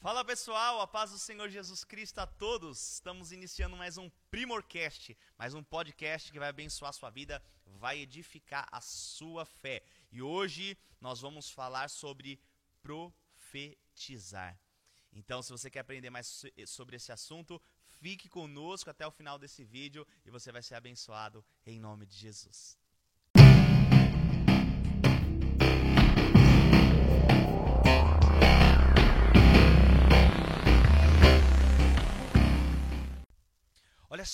Fala pessoal, a paz do Senhor Jesus Cristo a todos. Estamos iniciando mais um Primorcast, mais um podcast que vai abençoar a sua vida, vai edificar a sua fé. E hoje nós vamos falar sobre profetizar. Então, se você quer aprender mais sobre esse assunto, fique conosco até o final desse vídeo e você vai ser abençoado em nome de Jesus.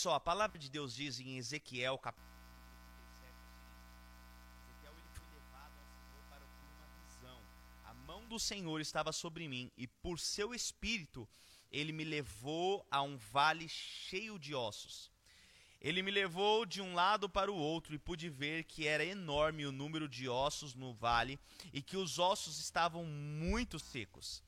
Só, a palavra de Deus diz em Ezequiel, capítulo 37, Ezequiel ele foi levado ao Senhor para uma visão. A mão do Senhor estava sobre mim e por seu espírito ele me levou a um vale cheio de ossos. Ele me levou de um lado para o outro e pude ver que era enorme o número de ossos no vale e que os ossos estavam muito secos.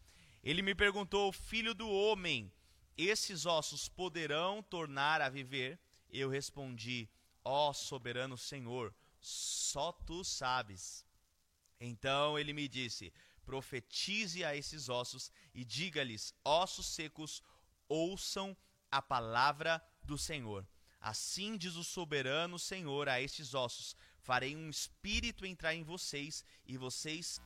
Ele me perguntou: Filho do homem, esses ossos poderão tornar a viver? Eu respondi: Ó oh, soberano Senhor, só tu sabes. Então ele me disse: Profetize a esses ossos e diga-lhes: Ossos secos, ouçam a palavra do Senhor. Assim diz o soberano Senhor a estes ossos: Farei um espírito entrar em vocês e vocês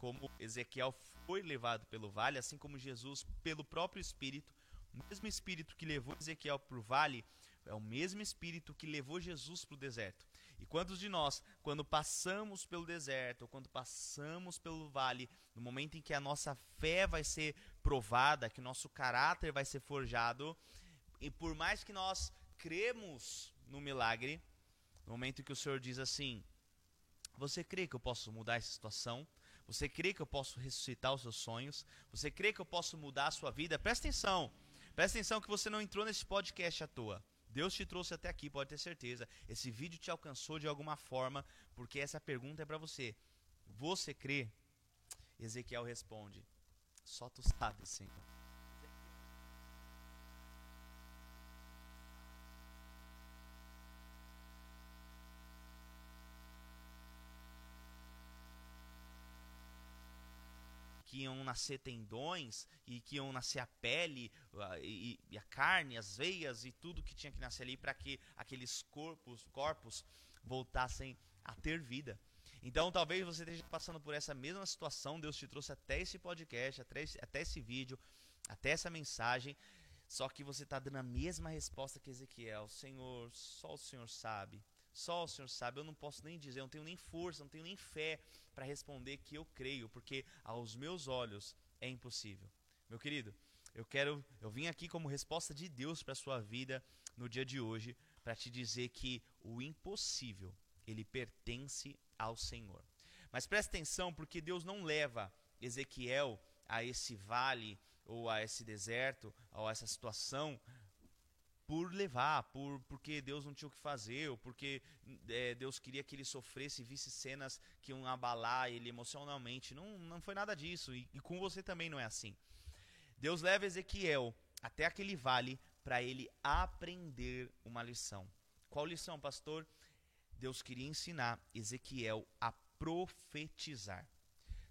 como Ezequiel foi levado pelo vale, assim como Jesus pelo próprio Espírito, o mesmo Espírito que levou Ezequiel para o vale é o mesmo Espírito que levou Jesus para o deserto. E quantos de nós, quando passamos pelo deserto, ou quando passamos pelo vale, no momento em que a nossa fé vai ser provada, que o nosso caráter vai ser forjado, e por mais que nós cremos no milagre, no momento em que o Senhor diz assim: Você crê que eu posso mudar essa situação? Você crê que eu posso ressuscitar os seus sonhos? Você crê que eu posso mudar a sua vida? Presta atenção. Presta atenção que você não entrou nesse podcast à toa. Deus te trouxe até aqui, pode ter certeza. Esse vídeo te alcançou de alguma forma, porque essa pergunta é para você. Você crê? Ezequiel responde: Só tu sabes, Senhor. Que iam nascer tendões e que iam nascer a pele e, e a carne, as veias e tudo que tinha que nascer ali para que aqueles corpos, corpos voltassem a ter vida. Então, talvez você esteja passando por essa mesma situação. Deus te trouxe até esse podcast, até esse, até esse vídeo, até essa mensagem. Só que você está dando a mesma resposta que Ezequiel: Senhor, só o Senhor sabe. Só o Senhor sabe, eu não posso nem dizer, eu não tenho nem força, não tenho nem fé para responder que eu creio, porque aos meus olhos é impossível. Meu querido, eu quero, eu vim aqui como resposta de Deus para sua vida no dia de hoje, para te dizer que o impossível, ele pertence ao Senhor. Mas preste atenção, porque Deus não leva Ezequiel a esse vale ou a esse deserto, ou a essa situação por levar, por porque Deus não tinha o que fazer, ou porque é, Deus queria que ele sofresse e visse cenas que iam abalar ele emocionalmente. Não, não foi nada disso, e, e com você também não é assim. Deus leva Ezequiel até aquele vale para ele aprender uma lição. Qual lição, pastor? Deus queria ensinar Ezequiel a profetizar.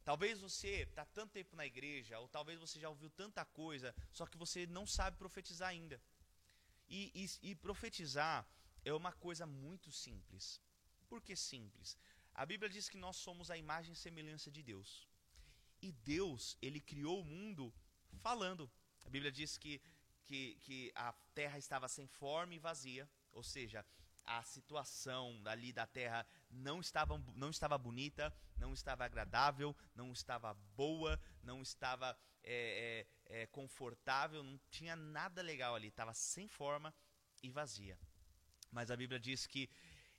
Talvez você está tanto tempo na igreja, ou talvez você já ouviu tanta coisa, só que você não sabe profetizar ainda. E, e, e profetizar é uma coisa muito simples. Por que simples? A Bíblia diz que nós somos a imagem e semelhança de Deus. E Deus, ele criou o mundo falando. A Bíblia diz que, que, que a terra estava sem forma e vazia, ou seja, a situação ali da terra não estava, não estava bonita, não estava agradável, não estava boa, não estava é, é, é, confortável, não tinha nada legal ali, estava sem forma e vazia. Mas a Bíblia diz que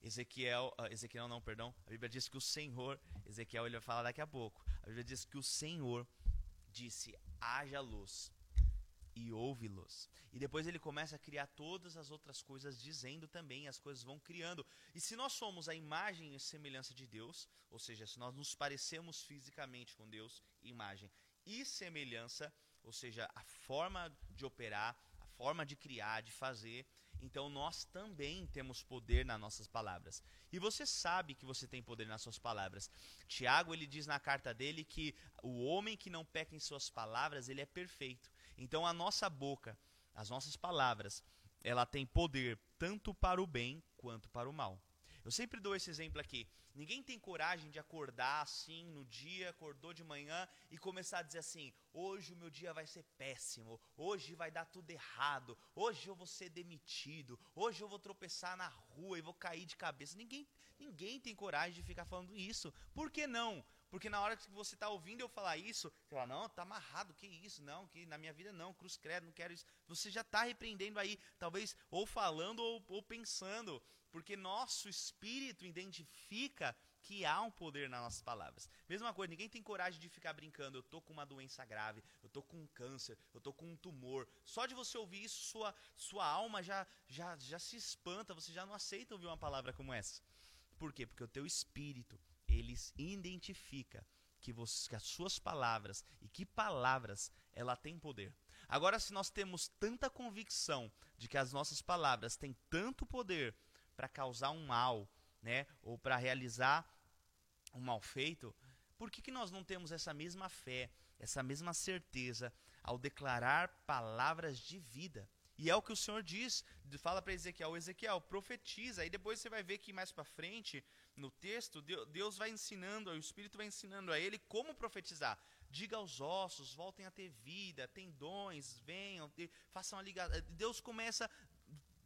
Ezequiel, uh, Ezequiel não, perdão, a Bíblia diz que o Senhor, Ezequiel ele vai falar daqui a pouco, a Bíblia diz que o Senhor disse, haja luz, e ouve-los. E depois ele começa a criar todas as outras coisas, dizendo também, as coisas vão criando. E se nós somos a imagem e semelhança de Deus, ou seja, se nós nos parecemos fisicamente com Deus, imagem e semelhança, ou seja, a forma de operar, a forma de criar, de fazer, então nós também temos poder nas nossas palavras. E você sabe que você tem poder nas suas palavras. Tiago, ele diz na carta dele que o homem que não peca em suas palavras, ele é perfeito. Então a nossa boca, as nossas palavras, ela tem poder tanto para o bem quanto para o mal. Eu sempre dou esse exemplo aqui. Ninguém tem coragem de acordar assim no dia, acordou de manhã e começar a dizer assim: hoje o meu dia vai ser péssimo, hoje vai dar tudo errado, hoje eu vou ser demitido, hoje eu vou tropeçar na rua e vou cair de cabeça. Ninguém, ninguém tem coragem de ficar falando isso. Por que não? Porque na hora que você está ouvindo eu falar isso, você fala, não, tá amarrado, que isso, não, que na minha vida não, cruz credo, não quero isso. Você já está repreendendo aí, talvez ou falando ou, ou pensando porque nosso espírito identifica que há um poder nas nossas palavras. Mesma coisa, ninguém tem coragem de ficar brincando, eu tô com uma doença grave, eu tô com um câncer, eu tô com um tumor. Só de você ouvir isso, sua, sua alma já, já, já se espanta, você já não aceita ouvir uma palavra como essa. Por quê? Porque o teu espírito, ele identifica que, você, que as suas palavras e que palavras ela tem poder. Agora, se nós temos tanta convicção de que as nossas palavras têm tanto poder para causar um mal, né? Ou para realizar um mal feito, por que, que nós não temos essa mesma fé, essa mesma certeza ao declarar palavras de vida? E é o que o Senhor diz, fala para Ezequiel, Ezequiel, profetiza. E depois você vai ver que mais para frente, no texto, Deus vai ensinando, o Espírito vai ensinando a ele como profetizar. Diga aos ossos, voltem a ter vida, tendões, venham, façam a ligação. Deus começa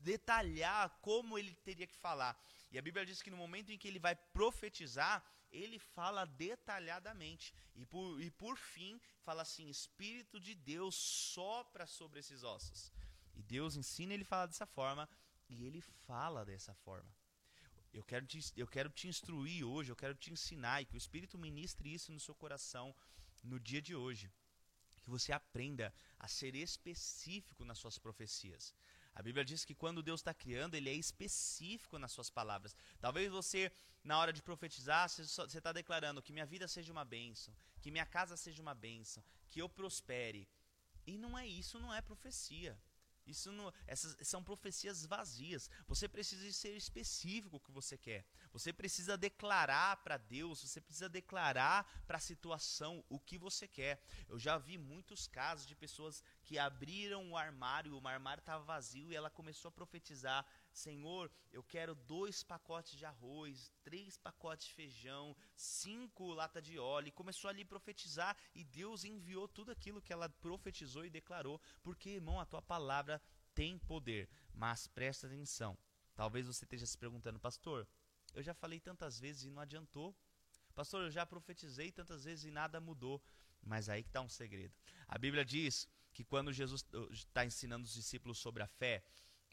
detalhar como ele teria que falar. E a Bíblia diz que no momento em que ele vai profetizar, ele fala detalhadamente. E por, e por fim, fala assim: Espírito de Deus sopra sobre esses ossos. E Deus ensina ele fala dessa forma, e ele fala dessa forma. Eu quero, te, eu quero te instruir hoje, eu quero te ensinar, e que o Espírito ministre isso no seu coração no dia de hoje. Que você aprenda a ser específico nas suas profecias. A Bíblia diz que quando Deus está criando, Ele é específico nas suas palavras. Talvez você, na hora de profetizar, você está declarando que minha vida seja uma bênção, que minha casa seja uma bênção, que eu prospere. E não é isso, não é profecia. Isso não, essas são profecias vazias. Você precisa ser específico o que você quer. Você precisa declarar para Deus, você precisa declarar para a situação o que você quer. Eu já vi muitos casos de pessoas que abriram o armário, o armário estava vazio e ela começou a profetizar: Senhor, eu quero dois pacotes de arroz, três pacotes de feijão, cinco latas de óleo. E começou ali a profetizar e Deus enviou tudo aquilo que ela profetizou e declarou. Porque, irmão, a tua palavra tem poder. Mas presta atenção. Talvez você esteja se perguntando, pastor, eu já falei tantas vezes e não adiantou. Pastor, eu já profetizei tantas vezes e nada mudou. Mas aí que está um segredo. A Bíblia diz que quando Jesus está ensinando os discípulos sobre a fé,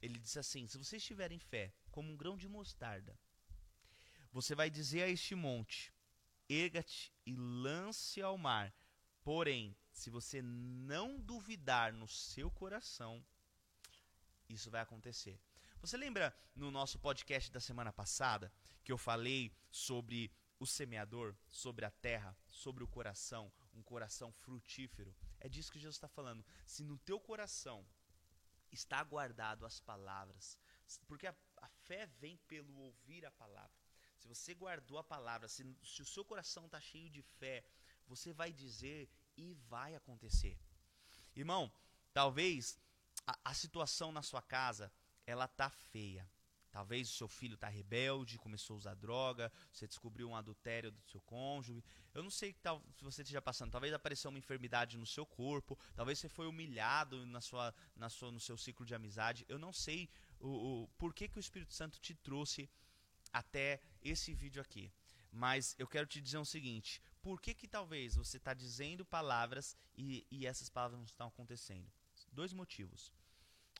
ele diz assim: se vocês tiverem fé como um grão de mostarda, você vai dizer a este monte: erga-te e lance ao mar. Porém, se você não duvidar no seu coração, isso vai acontecer. Você lembra no nosso podcast da semana passada que eu falei sobre o semeador, sobre a terra, sobre o coração, um coração frutífero? É disso que Jesus está falando. Se no teu coração está guardado as palavras. Porque a, a, fé vem pelo ouvir a palavra. Se você guardou a palavra, se, se o seu coração está cheio de fé, você vai dizer e vai acontecer. Irmão, talvez a, a situação na sua casa ela tá feia. Talvez o seu filho está rebelde, começou a usar droga, você descobriu um adultério do seu cônjuge. Eu não sei se você esteja passando. Talvez apareceu uma enfermidade no seu corpo. Talvez você foi humilhado na sua, na sua, no seu ciclo de amizade. Eu não sei o, o por que, que o Espírito Santo te trouxe até esse vídeo aqui. Mas eu quero te dizer o seguinte: por que, que talvez você está dizendo palavras e, e essas palavras não estão acontecendo? Dois motivos.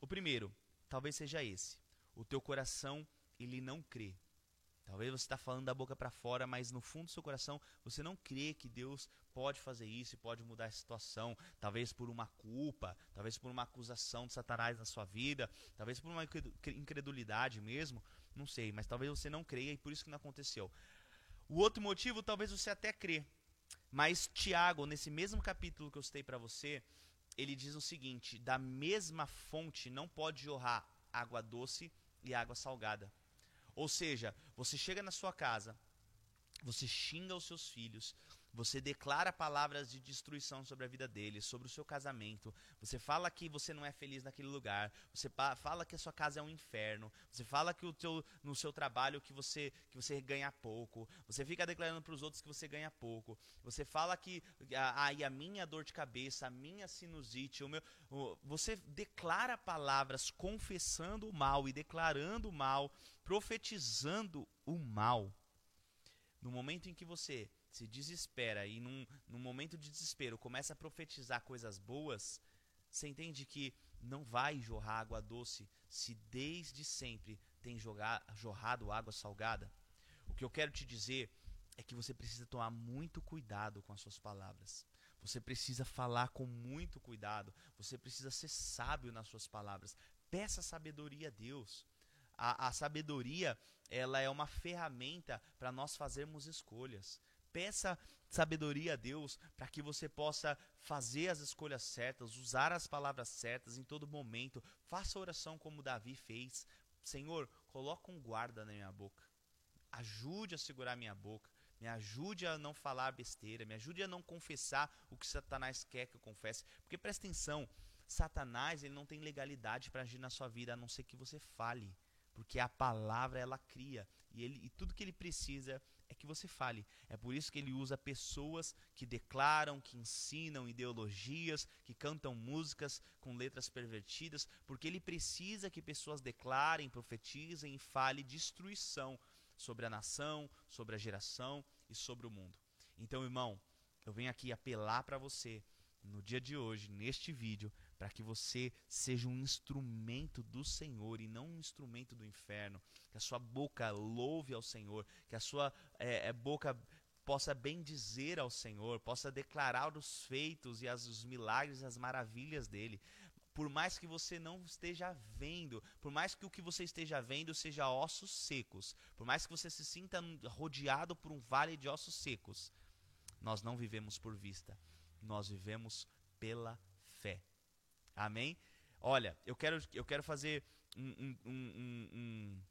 O primeiro, talvez seja esse o teu coração ele não crê. Talvez você está falando da boca para fora, mas no fundo do seu coração você não crê que Deus pode fazer isso e pode mudar a situação. Talvez por uma culpa, talvez por uma acusação de Satanás na sua vida, talvez por uma incredulidade mesmo. Não sei, mas talvez você não creia e por isso que não aconteceu. O outro motivo, talvez você até crê. Mas Tiago, nesse mesmo capítulo que eu citei para você, ele diz o seguinte: da mesma fonte não pode jorrar água doce e água salgada. Ou seja, você chega na sua casa, você xinga os seus filhos, você declara palavras de destruição sobre a vida deles, sobre o seu casamento. Você fala que você não é feliz naquele lugar. Você fala que a sua casa é um inferno. Você fala que o teu, no seu trabalho que você que você ganha pouco. Você fica declarando para os outros que você ganha pouco. Você fala que a, a, a minha dor de cabeça, a minha sinusite, o meu, o, você declara palavras confessando o mal e declarando o mal, profetizando o mal. No momento em que você se desespera e num, num momento de desespero começa a profetizar coisas boas, você entende que não vai jorrar água doce se desde sempre tem jogar, jorrado água salgada? O que eu quero te dizer é que você precisa tomar muito cuidado com as suas palavras. Você precisa falar com muito cuidado. Você precisa ser sábio nas suas palavras. Peça sabedoria a Deus. A, a sabedoria ela é uma ferramenta para nós fazermos escolhas. Peça sabedoria a Deus para que você possa fazer as escolhas certas, usar as palavras certas em todo momento. Faça oração como Davi fez. Senhor, coloca um guarda na minha boca. Ajude a segurar minha boca. Me ajude a não falar besteira. Me ajude a não confessar o que Satanás quer que eu confesse. Porque presta atenção, Satanás ele não tem legalidade para agir na sua vida a não ser que você fale. Porque a palavra ela cria. E, ele, e tudo que ele precisa é que você fale. É por isso que ele usa pessoas que declaram, que ensinam ideologias, que cantam músicas com letras pervertidas, porque ele precisa que pessoas declarem, profetizem e falem destruição sobre a nação, sobre a geração e sobre o mundo. Então, irmão, eu venho aqui apelar para você no dia de hoje, neste vídeo, para que você seja um instrumento do Senhor e não um instrumento do inferno. Que a sua boca louve ao Senhor, que a sua é, é, boca possa bem dizer ao Senhor, possa declarar os feitos e as, os milagres e as maravilhas dele. Por mais que você não esteja vendo, por mais que o que você esteja vendo seja ossos secos, por mais que você se sinta rodeado por um vale de ossos secos, nós não vivemos por vista, nós vivemos pela. Amém? Olha, eu quero, eu quero fazer um, um, um,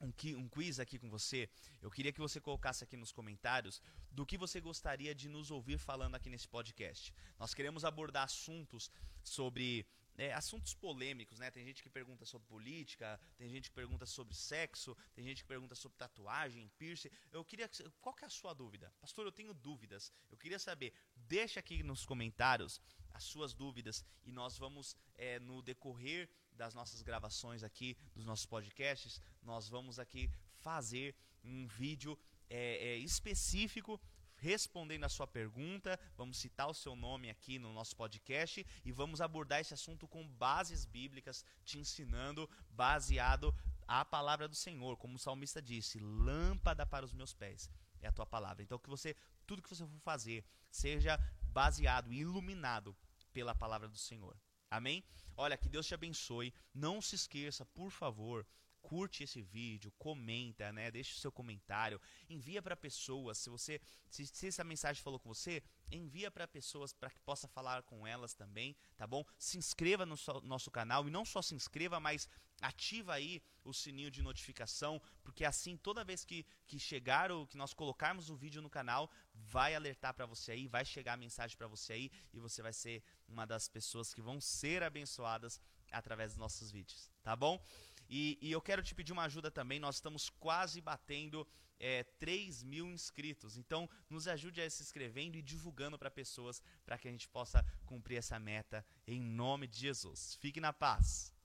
um, um quiz aqui com você. Eu queria que você colocasse aqui nos comentários do que você gostaria de nos ouvir falando aqui nesse podcast. Nós queremos abordar assuntos sobre é, assuntos polêmicos, né? Tem gente que pergunta sobre política, tem gente que pergunta sobre sexo, tem gente que pergunta sobre tatuagem, piercing. Eu queria, qual que é a sua dúvida, pastor? Eu tenho dúvidas. Eu queria saber. Deixa aqui nos comentários as suas dúvidas e nós vamos é, no decorrer das nossas gravações aqui, dos nossos podcasts, nós vamos aqui fazer um vídeo é, é, específico respondendo a sua pergunta, vamos citar o seu nome aqui no nosso podcast e vamos abordar esse assunto com bases bíblicas, te ensinando baseado a palavra do Senhor, como o salmista disse, lâmpada para os meus pés é a tua palavra. Então que você tudo que você for fazer seja baseado e iluminado pela palavra do Senhor. Amém? Olha, que Deus te abençoe. Não se esqueça, por favor, curte esse vídeo, comenta, né? Deixe o seu comentário, envia para pessoas. Se você, se, se, essa mensagem falou com você, envia para pessoas para que possa falar com elas também, tá bom? Se inscreva no so, nosso canal e não só se inscreva, mas ativa aí o sininho de notificação, porque assim toda vez que, que chegar o que nós colocarmos o vídeo no canal, vai alertar para você aí, vai chegar a mensagem para você aí e você vai ser uma das pessoas que vão ser abençoadas através dos nossos vídeos, tá bom? E, e eu quero te pedir uma ajuda também. Nós estamos quase batendo é, 3 mil inscritos. Então, nos ajude a se inscrevendo e divulgando para pessoas para que a gente possa cumprir essa meta em nome de Jesus. Fique na paz.